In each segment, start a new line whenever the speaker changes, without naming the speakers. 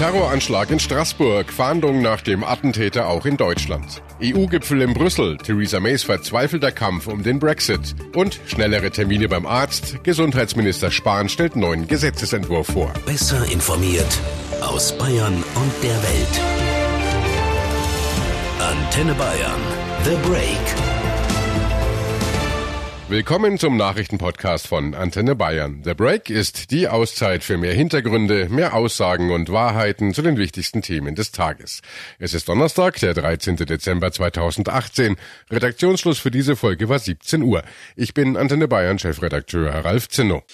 Terroranschlag in Straßburg, Fahndung nach dem Attentäter auch in Deutschland. EU-Gipfel in Brüssel, Theresa Mays verzweifelter Kampf um den Brexit. Und schnellere Termine beim Arzt, Gesundheitsminister Spahn stellt neuen Gesetzesentwurf vor.
Besser informiert aus Bayern und der Welt. Antenne Bayern, The Break.
Willkommen zum Nachrichtenpodcast von Antenne Bayern. The Break ist die Auszeit für mehr Hintergründe, mehr Aussagen und Wahrheiten zu den wichtigsten Themen des Tages. Es ist Donnerstag, der 13. Dezember 2018. Redaktionsschluss für diese Folge war 17 Uhr. Ich bin Antenne Bayern Chefredakteur Ralf Zinno.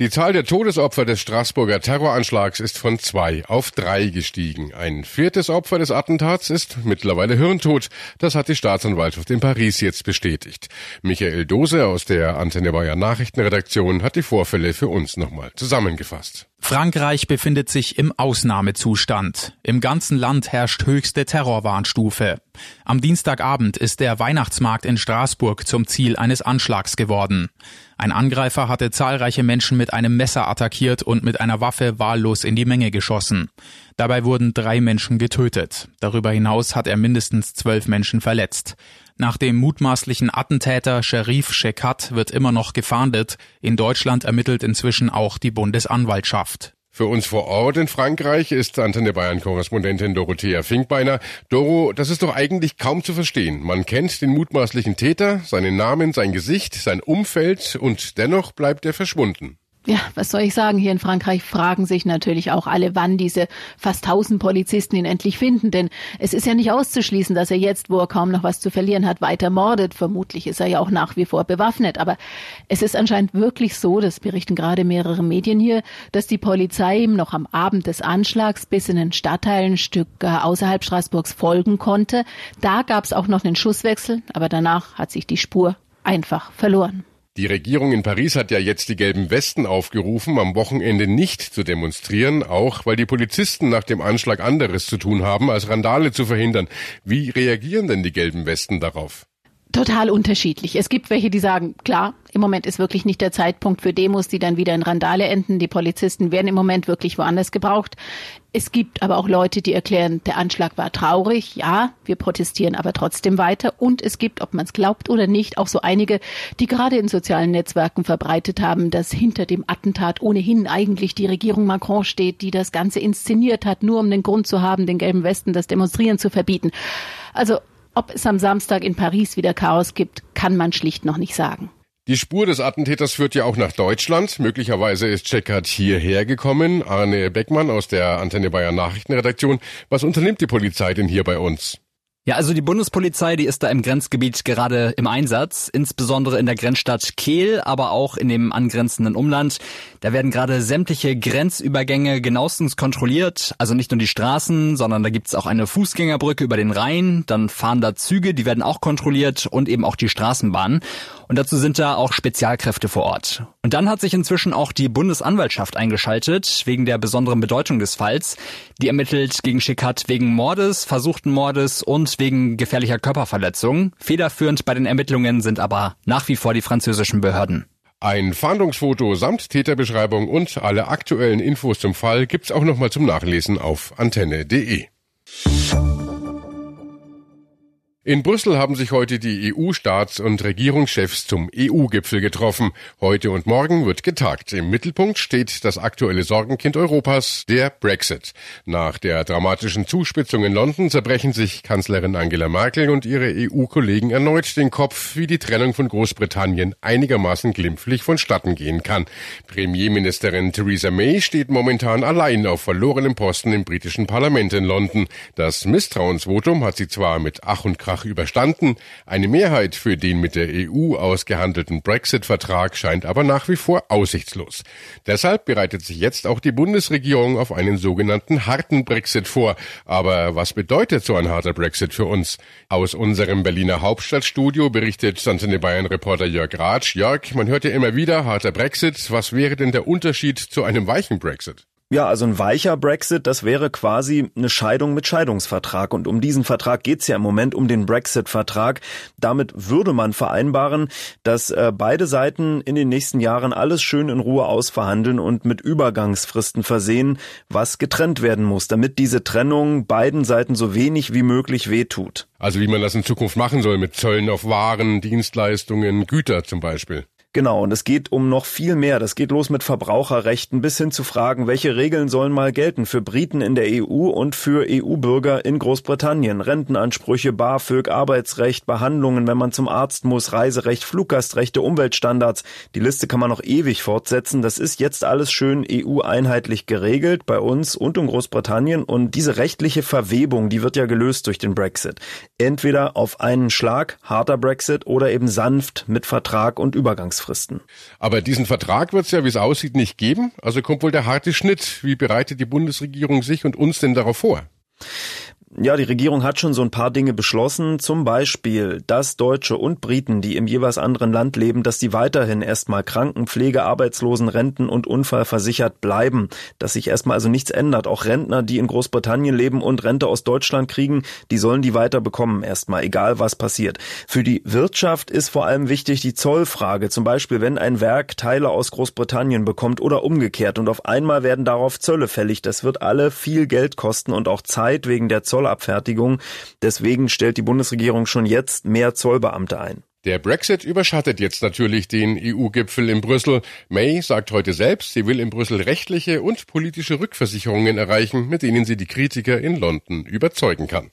Die Zahl der Todesopfer des Straßburger Terroranschlags ist von zwei auf drei gestiegen. Ein viertes Opfer des Attentats ist mittlerweile hirntot. Das hat die Staatsanwaltschaft in Paris jetzt bestätigt. Michael Dose aus der Antenne Bayern Nachrichtenredaktion hat die Vorfälle für uns nochmal zusammengefasst.
Frankreich befindet sich im Ausnahmezustand. Im ganzen Land herrscht höchste Terrorwarnstufe. Am Dienstagabend ist der Weihnachtsmarkt in Straßburg zum Ziel eines Anschlags geworden. Ein Angreifer hatte zahlreiche Menschen mit einem Messer attackiert und mit einer Waffe wahllos in die Menge geschossen. Dabei wurden drei Menschen getötet. Darüber hinaus hat er mindestens zwölf Menschen verletzt. Nach dem mutmaßlichen Attentäter Sherif Shekat wird immer noch gefahndet. In Deutschland ermittelt inzwischen auch die Bundesanwaltschaft.
Für uns vor Ort in Frankreich ist Antenne Bayern Korrespondentin Dorothea Finkbeiner. Doro, das ist doch eigentlich kaum zu verstehen. Man kennt den mutmaßlichen Täter, seinen Namen, sein Gesicht, sein Umfeld und dennoch bleibt er verschwunden.
Ja, was soll ich sagen? Hier in Frankreich fragen sich natürlich auch alle, wann diese fast tausend Polizisten ihn endlich finden. Denn es ist ja nicht auszuschließen, dass er jetzt, wo er kaum noch was zu verlieren hat, weiter mordet. Vermutlich ist er ja auch nach wie vor bewaffnet. Aber es ist anscheinend wirklich so, das berichten gerade mehrere Medien hier, dass die Polizei ihm noch am Abend des Anschlags bis in den Stadtteil ein Stück äh, außerhalb Straßburgs folgen konnte. Da gab es auch noch einen Schusswechsel, aber danach hat sich die Spur einfach verloren.
Die Regierung in Paris hat ja jetzt die gelben Westen aufgerufen, am Wochenende nicht zu demonstrieren, auch weil die Polizisten nach dem Anschlag anderes zu tun haben, als Randale zu verhindern. Wie reagieren denn die gelben Westen darauf?
Total unterschiedlich. Es gibt welche, die sagen, klar, im Moment ist wirklich nicht der Zeitpunkt für Demos, die dann wieder in Randale enden. Die Polizisten werden im Moment wirklich woanders gebraucht. Es gibt aber auch Leute, die erklären, der Anschlag war traurig. Ja, wir protestieren aber trotzdem weiter. Und es gibt, ob man es glaubt oder nicht, auch so einige, die gerade in sozialen Netzwerken verbreitet haben, dass hinter dem Attentat ohnehin eigentlich die Regierung Macron steht, die das Ganze inszeniert hat, nur um den Grund zu haben, den gelben Westen das Demonstrieren zu verbieten. Also ob es am Samstag in Paris wieder Chaos gibt, kann man schlicht noch nicht sagen.
Die Spur des Attentäters führt ja auch nach Deutschland. Möglicherweise ist Checkert hierher gekommen. Arne Beckmann aus der Antenne Bayern Nachrichtenredaktion. Was unternimmt die Polizei denn hier bei uns?
Ja, also die Bundespolizei, die ist da im Grenzgebiet gerade im Einsatz, insbesondere in der Grenzstadt Kehl, aber auch in dem angrenzenden Umland. Da werden gerade sämtliche Grenzübergänge genauestens kontrolliert, also nicht nur die Straßen, sondern da gibt's auch eine Fußgängerbrücke über den Rhein, dann fahren da Züge, die werden auch kontrolliert und eben auch die Straßenbahnen. Und dazu sind da auch Spezialkräfte vor Ort. Und dann hat sich inzwischen auch die Bundesanwaltschaft eingeschaltet, wegen der besonderen Bedeutung des Falls. Die ermittelt gegen Schikat wegen Mordes, versuchten Mordes und wegen gefährlicher Körperverletzung. Federführend bei den Ermittlungen sind aber nach wie vor die französischen Behörden.
Ein Fahndungsfoto samt Täterbeschreibung und alle aktuellen Infos zum Fall gibt's auch nochmal zum Nachlesen auf antenne.de. In Brüssel haben sich heute die EU-Staats- und Regierungschefs zum EU-Gipfel getroffen. Heute und morgen wird getagt. Im Mittelpunkt steht das aktuelle Sorgenkind Europas, der Brexit. Nach der dramatischen Zuspitzung in London zerbrechen sich Kanzlerin Angela Merkel und ihre EU-Kollegen erneut den Kopf, wie die Trennung von Großbritannien einigermaßen glimpflich vonstatten gehen kann. Premierministerin Theresa May steht momentan allein auf verlorenem Posten im britischen Parlament in London. Das Misstrauensvotum hat sie zwar mit Ach und Krach Krach überstanden. Eine Mehrheit für den mit der EU ausgehandelten Brexit-Vertrag scheint aber nach wie vor aussichtslos. Deshalb bereitet sich jetzt auch die Bundesregierung auf einen sogenannten harten Brexit vor. Aber was bedeutet so ein harter Brexit für uns? Aus unserem Berliner Hauptstadtstudio berichtet Santene Bayern Reporter Jörg Ratsch. Jörg, man hört ja immer wieder harter Brexit. Was wäre denn der Unterschied zu einem weichen Brexit?
Ja, also ein weicher Brexit, das wäre quasi eine Scheidung mit Scheidungsvertrag. Und um diesen Vertrag geht's ja im Moment, um den Brexit-Vertrag. Damit würde man vereinbaren, dass äh, beide Seiten in den nächsten Jahren alles schön in Ruhe ausverhandeln und mit Übergangsfristen versehen, was getrennt werden muss, damit diese Trennung beiden Seiten so wenig wie möglich wehtut.
Also wie man das in Zukunft machen soll mit Zöllen auf Waren, Dienstleistungen, Güter zum Beispiel.
Genau, und es geht um noch viel mehr. Das geht los mit Verbraucherrechten bis hin zu Fragen, welche Regeln sollen mal gelten für Briten in der EU und für EU-Bürger in Großbritannien. Rentenansprüche, BAföG, Arbeitsrecht, Behandlungen, wenn man zum Arzt muss, Reiserecht, Fluggastrechte, Umweltstandards. Die Liste kann man noch ewig fortsetzen. Das ist jetzt alles schön EU-einheitlich geregelt bei uns und in Großbritannien. Und diese rechtliche Verwebung, die wird ja gelöst durch den Brexit. Entweder auf einen Schlag, harter Brexit, oder eben sanft mit Vertrag und Übergangsfrist. Fristen.
Aber diesen Vertrag wird es ja, wie es aussieht, nicht geben. Also kommt wohl der harte Schnitt. Wie bereitet die Bundesregierung sich und uns denn darauf vor?
Ja, die Regierung hat schon so ein paar Dinge beschlossen, zum Beispiel, dass Deutsche und Briten, die im jeweils anderen Land leben, dass die weiterhin erstmal Krankenpflege, Arbeitslosen, Renten und Unfall versichert bleiben, dass sich erstmal also nichts ändert. Auch Rentner, die in Großbritannien leben und Rente aus Deutschland kriegen, die sollen die weiter bekommen erstmal, egal was passiert. Für die Wirtschaft ist vor allem wichtig die Zollfrage. Zum Beispiel, wenn ein Werk Teile aus Großbritannien bekommt oder umgekehrt und auf einmal werden darauf Zölle fällig. Das wird alle viel Geld kosten und auch Zeit wegen der Zoll Zollabfertigung. Deswegen stellt die Bundesregierung schon jetzt mehr Zollbeamte ein.
Der Brexit überschattet jetzt natürlich den EU-Gipfel in Brüssel. May sagt heute selbst, sie will in Brüssel rechtliche und politische Rückversicherungen erreichen, mit denen sie die Kritiker in London überzeugen kann.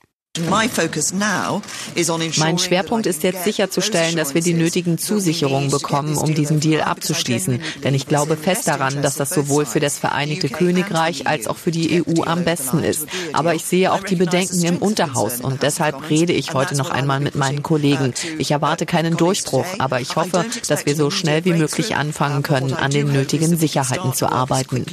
Mein Schwerpunkt ist jetzt sicherzustellen, dass wir die nötigen Zusicherungen bekommen, um diesen Deal abzuschließen. Denn ich glaube fest daran, dass das sowohl für das Vereinigte Königreich als auch für die EU am besten ist. Aber ich sehe auch die Bedenken im Unterhaus und deshalb rede ich heute noch einmal mit meinen Kollegen. Ich erwarte keinen Durchbruch, aber ich hoffe, dass wir so schnell wie möglich anfangen können, an den nötigen Sicherheiten zu arbeiten.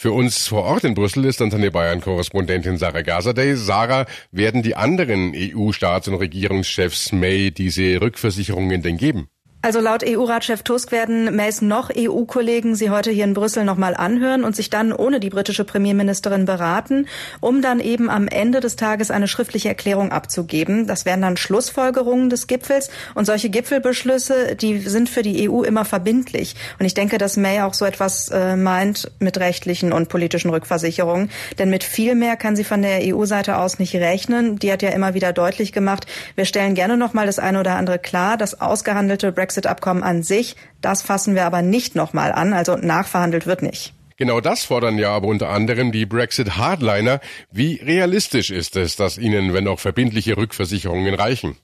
Für uns vor Ort in Brüssel ist Antenne Bayern-Korrespondentin Sarah Gazadeh. Sarah, werden die anderen EU-Staats- und Regierungschefs May diese Rückversicherungen denn geben?
Also laut EU-Ratschef Tusk werden Mays noch EU-Kollegen sie heute hier in Brüssel nochmal anhören und sich dann ohne die britische Premierministerin beraten, um dann eben am Ende des Tages eine schriftliche Erklärung abzugeben. Das wären dann Schlussfolgerungen des Gipfels und solche Gipfelbeschlüsse, die sind für die EU immer verbindlich. Und ich denke, dass May auch so etwas äh, meint mit rechtlichen und politischen Rückversicherungen. Denn mit viel mehr kann sie von der EU-Seite aus nicht rechnen. Die hat ja immer wieder deutlich gemacht, wir stellen gerne nochmal das eine oder andere klar, das ausgehandelte Brexit Brexit-Abkommen an sich. Das fassen wir aber nicht nochmal an, also nachverhandelt wird nicht.
Genau das fordern ja aber unter anderem die Brexit-Hardliner. Wie realistisch ist es, dass ihnen, wenn auch verbindliche Rückversicherungen reichen?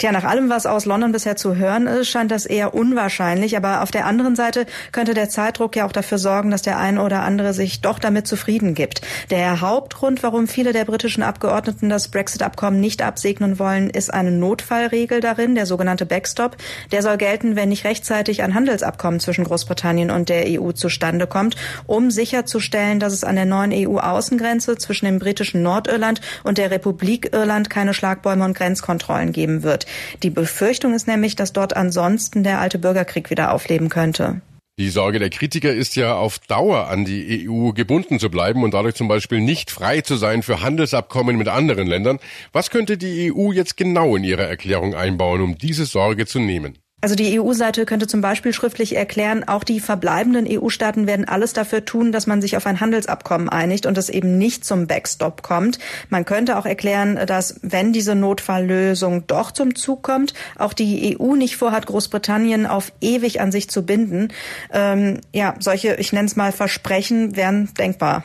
Tja, nach allem, was aus London bisher zu hören ist, scheint das eher unwahrscheinlich. Aber auf der anderen Seite könnte der Zeitdruck ja auch dafür sorgen, dass der eine oder andere sich doch damit zufrieden gibt. Der Hauptgrund, warum viele der britischen Abgeordneten das Brexit-Abkommen nicht absegnen wollen, ist eine Notfallregel darin, der sogenannte Backstop. Der soll gelten, wenn nicht rechtzeitig ein Handelsabkommen zwischen Großbritannien und der EU zustande kommt, um sicherzustellen, dass es an der neuen EU-Außengrenze zwischen dem britischen Nordirland und der Republik Irland keine Schlagbäume und Grenzkontrollen geben wird wird. Die Befürchtung ist nämlich, dass dort ansonsten der alte Bürgerkrieg wieder aufleben könnte.
Die Sorge der Kritiker ist ja auf Dauer an die EU gebunden zu bleiben und dadurch zum Beispiel nicht frei zu sein für Handelsabkommen mit anderen Ländern. Was könnte die EU jetzt genau in ihrer Erklärung einbauen, um diese Sorge zu nehmen?
Also die EU-Seite könnte zum Beispiel schriftlich erklären, auch die verbleibenden EU-Staaten werden alles dafür tun, dass man sich auf ein Handelsabkommen einigt und es eben nicht zum Backstop kommt. Man könnte auch erklären, dass wenn diese Notfalllösung doch zum Zug kommt, auch die EU nicht vorhat, Großbritannien auf ewig an sich zu binden. Ähm, ja, solche, ich nenne es mal Versprechen, wären denkbar.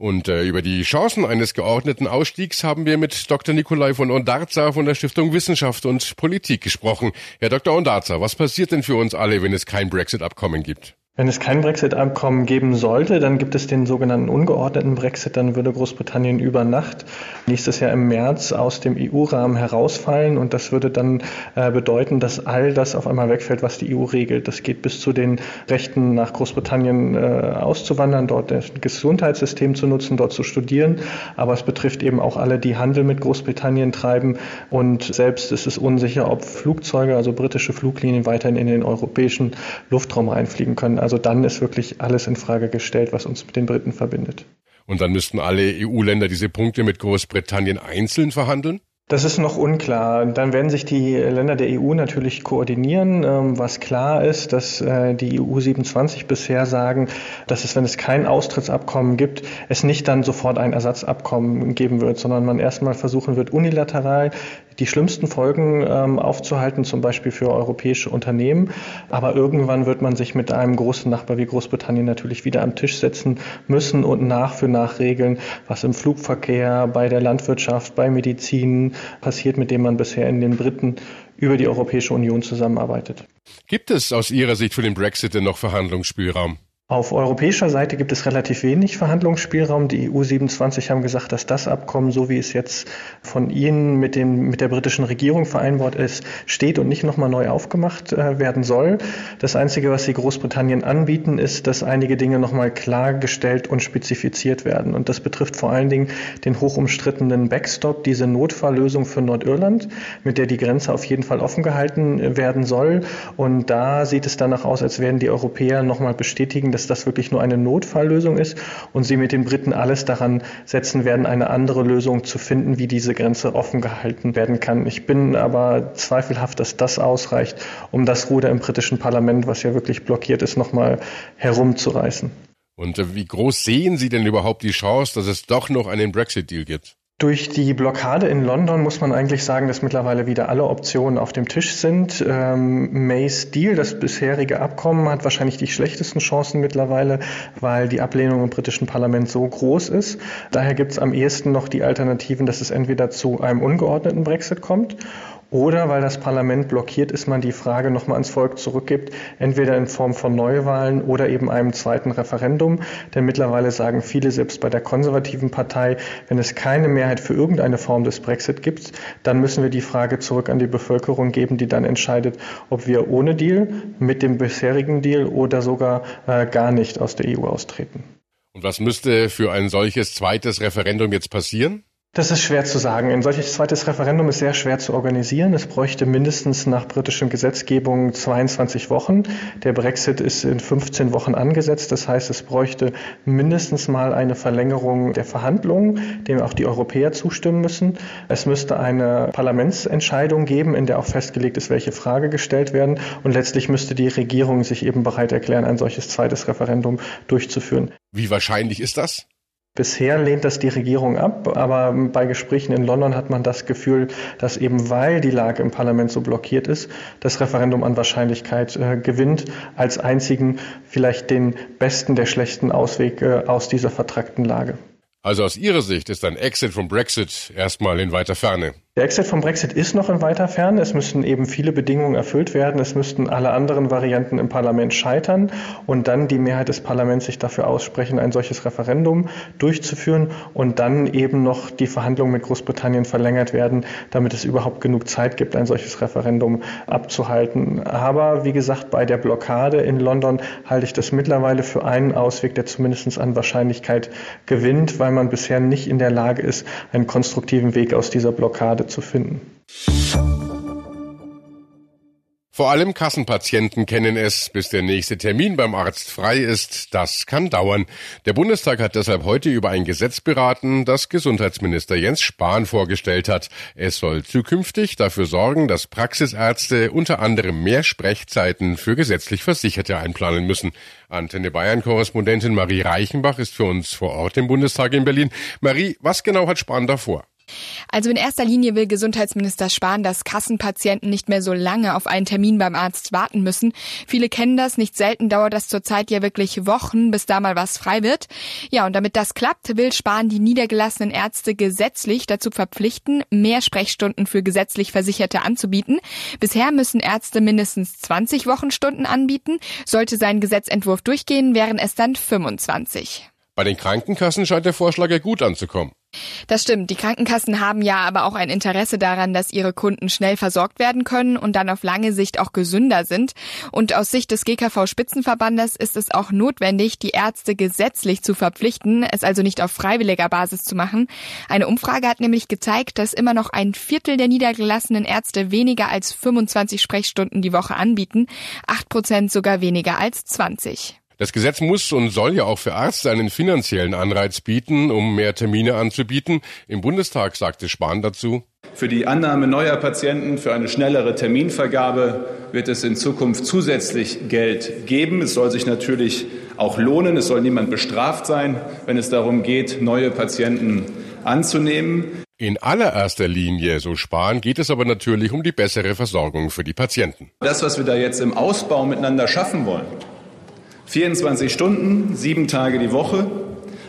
Und äh, über die Chancen eines geordneten Ausstiegs haben wir mit Dr. Nikolai von Ondarza von der Stiftung Wissenschaft und Politik gesprochen. Herr Dr. Ondarza, was passiert denn für uns alle, wenn es kein Brexit-Abkommen gibt?
Wenn es kein Brexit-Abkommen geben sollte, dann gibt es den sogenannten ungeordneten Brexit. Dann würde Großbritannien über Nacht nächstes Jahr im März aus dem EU-Rahmen herausfallen. Und das würde dann äh, bedeuten, dass all das auf einmal wegfällt, was die EU regelt. Das geht bis zu den Rechten, nach Großbritannien äh, auszuwandern, dort das Gesundheitssystem zu nutzen, dort zu studieren. Aber es betrifft eben auch alle, die Handel mit Großbritannien treiben. Und selbst ist es unsicher, ob Flugzeuge, also britische Fluglinien, weiterhin in den europäischen Luftraum einfliegen können. Also dann ist wirklich alles in Frage gestellt, was uns mit den Briten verbindet.
Und dann müssten alle EU-Länder diese Punkte mit Großbritannien einzeln verhandeln?
Das ist noch unklar. Dann werden sich die Länder der EU natürlich koordinieren. Ähm, was klar ist, dass äh, die EU 27 bisher sagen, dass es, wenn es kein Austrittsabkommen gibt, es nicht dann sofort ein Ersatzabkommen geben wird, sondern man erstmal versuchen wird, unilateral die schlimmsten Folgen ähm, aufzuhalten, zum Beispiel für europäische Unternehmen. Aber irgendwann wird man sich mit einem großen Nachbar wie Großbritannien natürlich wieder am Tisch setzen müssen und nach für nach regeln, was im Flugverkehr, bei der Landwirtschaft, bei Medizin passiert, mit dem man bisher in den Briten über die Europäische Union zusammenarbeitet.
Gibt es aus Ihrer Sicht für den Brexit denn noch Verhandlungsspielraum?
Auf europäischer Seite gibt es relativ wenig Verhandlungsspielraum. Die EU 27 haben gesagt, dass das Abkommen, so wie es jetzt von Ihnen mit, dem, mit der britischen Regierung vereinbart ist, steht und nicht nochmal neu aufgemacht äh, werden soll. Das Einzige, was Sie Großbritannien anbieten, ist, dass einige Dinge nochmal klargestellt und spezifiziert werden. Und das betrifft vor allen Dingen den hochumstrittenen Backstop, diese Notfalllösung für Nordirland, mit der die Grenze auf jeden Fall offen gehalten werden soll. Und da sieht es danach aus, als werden die Europäer nochmal bestätigen, dass das wirklich nur eine Notfalllösung ist und sie mit den Briten alles daran setzen werden, eine andere Lösung zu finden, wie diese Grenze offen gehalten werden kann. Ich bin aber zweifelhaft, dass das ausreicht, um das Ruder im britischen Parlament, was ja wirklich blockiert ist, nochmal herumzureißen.
Und äh, wie groß sehen Sie denn überhaupt die Chance, dass es doch noch einen Brexit-Deal gibt?
Durch die Blockade in London muss man eigentlich sagen, dass mittlerweile wieder alle Optionen auf dem Tisch sind. Ähm, Mays Deal, das bisherige Abkommen, hat wahrscheinlich die schlechtesten Chancen mittlerweile, weil die Ablehnung im britischen Parlament so groß ist. Daher gibt es am ehesten noch die Alternativen, dass es entweder zu einem ungeordneten Brexit kommt oder weil das Parlament blockiert ist, man die Frage nochmal ans Volk zurückgibt, entweder in Form von Neuwahlen oder eben einem zweiten Referendum. Denn mittlerweile sagen viele, selbst bei der konservativen Partei, wenn es keine Mehrheit für irgendeine Form des Brexit gibt, dann müssen wir die Frage zurück an die Bevölkerung geben, die dann entscheidet, ob wir ohne Deal, mit dem bisherigen Deal oder sogar äh, gar nicht aus der EU austreten.
Und was müsste für ein solches zweites Referendum jetzt passieren?
Das ist schwer zu sagen. Ein solches zweites Referendum ist sehr schwer zu organisieren. Es bräuchte mindestens nach britischem Gesetzgebung 22 Wochen. Der Brexit ist in 15 Wochen angesetzt. Das heißt, es bräuchte mindestens mal eine Verlängerung der Verhandlungen, dem auch die Europäer zustimmen müssen. Es müsste eine Parlamentsentscheidung geben, in der auch festgelegt ist, welche Frage gestellt werden. Und letztlich müsste die Regierung sich eben bereit erklären, ein solches zweites Referendum durchzuführen.
Wie wahrscheinlich ist das?
Bisher lehnt das die Regierung ab, aber bei Gesprächen in London hat man das Gefühl, dass eben weil die Lage im Parlament so blockiert ist, das Referendum an Wahrscheinlichkeit äh, gewinnt, als einzigen vielleicht den besten der schlechten Auswege aus dieser vertrackten Lage.
Also aus Ihrer Sicht ist ein Exit vom Brexit erstmal in weiter Ferne.
Der Exit vom Brexit ist noch in weiter Ferne. Es müssen eben viele Bedingungen erfüllt werden. Es müssten alle anderen Varianten im Parlament scheitern und dann die Mehrheit des Parlaments sich dafür aussprechen, ein solches Referendum durchzuführen und dann eben noch die Verhandlungen mit Großbritannien verlängert werden, damit es überhaupt genug Zeit gibt, ein solches Referendum abzuhalten. Aber wie gesagt, bei der Blockade in London halte ich das mittlerweile für einen Ausweg, der zumindest an Wahrscheinlichkeit gewinnt, weil man bisher nicht in der Lage ist, einen konstruktiven Weg aus dieser Blockade zu finden.
Vor allem Kassenpatienten kennen es, bis der nächste Termin beim Arzt frei ist. Das kann dauern. Der Bundestag hat deshalb heute über ein Gesetz beraten, das Gesundheitsminister Jens Spahn vorgestellt hat. Es soll zukünftig dafür sorgen, dass Praxisärzte unter anderem mehr Sprechzeiten für gesetzlich Versicherte einplanen müssen. Antenne Bayern Korrespondentin Marie Reichenbach ist für uns vor Ort im Bundestag in Berlin. Marie, was genau hat Spahn davor?
Also in erster Linie will Gesundheitsminister Spahn, dass Kassenpatienten nicht mehr so lange auf einen Termin beim Arzt warten müssen. Viele kennen das, nicht selten dauert das zurzeit ja wirklich Wochen, bis da mal was frei wird. Ja, und damit das klappt, will Spahn die niedergelassenen Ärzte gesetzlich dazu verpflichten, mehr Sprechstunden für gesetzlich Versicherte anzubieten. Bisher müssen Ärzte mindestens 20 Wochenstunden anbieten. Sollte sein Gesetzentwurf durchgehen, wären es dann 25.
Bei den Krankenkassen scheint der Vorschlag ja gut anzukommen.
Das stimmt. Die Krankenkassen haben ja aber auch ein Interesse daran, dass ihre Kunden schnell versorgt werden können und dann auf lange Sicht auch gesünder sind. Und aus Sicht des GKV-Spitzenverbandes ist es auch notwendig, die Ärzte gesetzlich zu verpflichten, es also nicht auf freiwilliger Basis zu machen. Eine Umfrage hat nämlich gezeigt, dass immer noch ein Viertel der niedergelassenen Ärzte weniger als 25 Sprechstunden die Woche anbieten, acht Prozent sogar weniger als 20.
Das Gesetz muss und soll ja auch für Ärzte einen finanziellen Anreiz bieten, um mehr Termine anzubieten. Im Bundestag sagte Spahn dazu.
Für die Annahme neuer Patienten, für eine schnellere Terminvergabe wird es in Zukunft zusätzlich Geld geben. Es soll sich natürlich auch lohnen. Es soll niemand bestraft sein, wenn es darum geht, neue Patienten anzunehmen.
In allererster Linie, so Spahn, geht es aber natürlich um die bessere Versorgung für die Patienten.
Das, was wir da jetzt im Ausbau miteinander schaffen wollen, 24 Stunden, sieben Tage die Woche,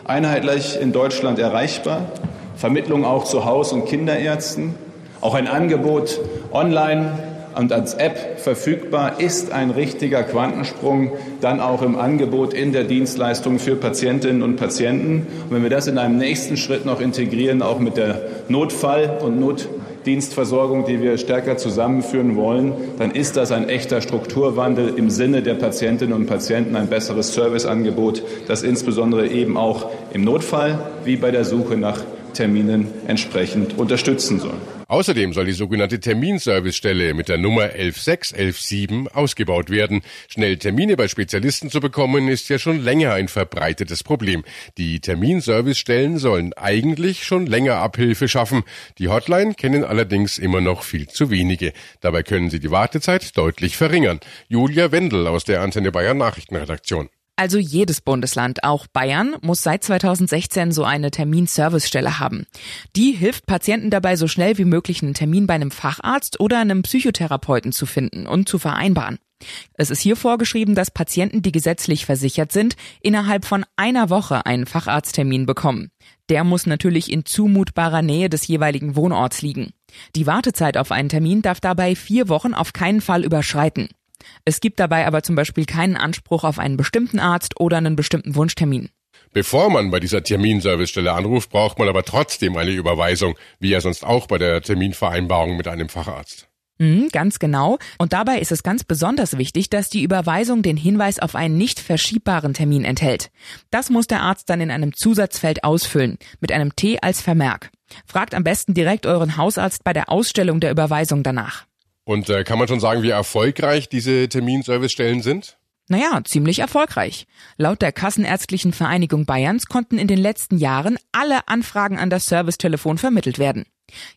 einheitlich in Deutschland erreichbar, Vermittlung auch zu Haus- und Kinderärzten, auch ein Angebot online und als App verfügbar, ist ein richtiger Quantensprung dann auch im Angebot in der Dienstleistung für Patientinnen und Patienten. Und wenn wir das in einem nächsten Schritt noch integrieren, auch mit der Notfall- und Not Dienstversorgung, die wir stärker zusammenführen wollen, dann ist das ein echter Strukturwandel im Sinne der Patientinnen und Patienten, ein besseres Serviceangebot, das insbesondere eben auch im Notfall wie bei der Suche nach Terminen entsprechend unterstützen soll.
Außerdem soll die sogenannte Terminservicestelle mit der Nummer 11617 ausgebaut werden. Schnell Termine bei Spezialisten zu bekommen, ist ja schon länger ein verbreitetes Problem. Die Terminservicestellen sollen eigentlich schon länger Abhilfe schaffen. Die Hotline kennen allerdings immer noch viel zu wenige. Dabei können sie die Wartezeit deutlich verringern. Julia Wendel aus der Antenne Bayern Nachrichtenredaktion.
Also jedes Bundesland, auch Bayern, muss seit 2016 so eine Terminservicestelle haben. Die hilft Patienten dabei, so schnell wie möglich einen Termin bei einem Facharzt oder einem Psychotherapeuten zu finden und zu vereinbaren. Es ist hier vorgeschrieben, dass Patienten, die gesetzlich versichert sind, innerhalb von einer Woche einen Facharzttermin bekommen. Der muss natürlich in zumutbarer Nähe des jeweiligen Wohnorts liegen. Die Wartezeit auf einen Termin darf dabei vier Wochen auf keinen Fall überschreiten. Es gibt dabei aber zum Beispiel keinen Anspruch auf einen bestimmten Arzt oder einen bestimmten Wunschtermin.
Bevor man bei dieser Terminservicestelle anruft, braucht man aber trotzdem eine Überweisung, wie ja sonst auch bei der Terminvereinbarung mit einem Facharzt.
Mhm, ganz genau. Und dabei ist es ganz besonders wichtig, dass die Überweisung den Hinweis auf einen nicht verschiebbaren Termin enthält. Das muss der Arzt dann in einem Zusatzfeld ausfüllen, mit einem T als Vermerk. Fragt am besten direkt euren Hausarzt bei der Ausstellung der Überweisung danach.
Und äh, kann man schon sagen, wie erfolgreich diese Terminservicestellen sind?
Naja, ziemlich erfolgreich. Laut der Kassenärztlichen Vereinigung Bayerns konnten in den letzten Jahren alle Anfragen an das Servicetelefon vermittelt werden.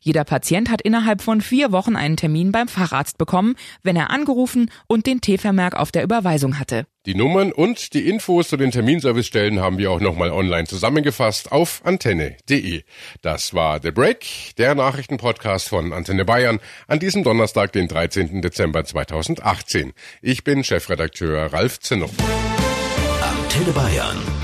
Jeder Patient hat innerhalb von vier Wochen einen Termin beim Facharzt bekommen, wenn er angerufen und den T-Vermerk auf der Überweisung hatte.
Die Nummern und die Infos zu den Terminservicestellen haben wir auch nochmal online zusammengefasst auf antenne.de. Das war The Break, der Nachrichtenpodcast von Antenne Bayern an diesem Donnerstag, den 13. Dezember 2018. Ich bin Chefredakteur Ralf Zinnow.
Antenne Bayern.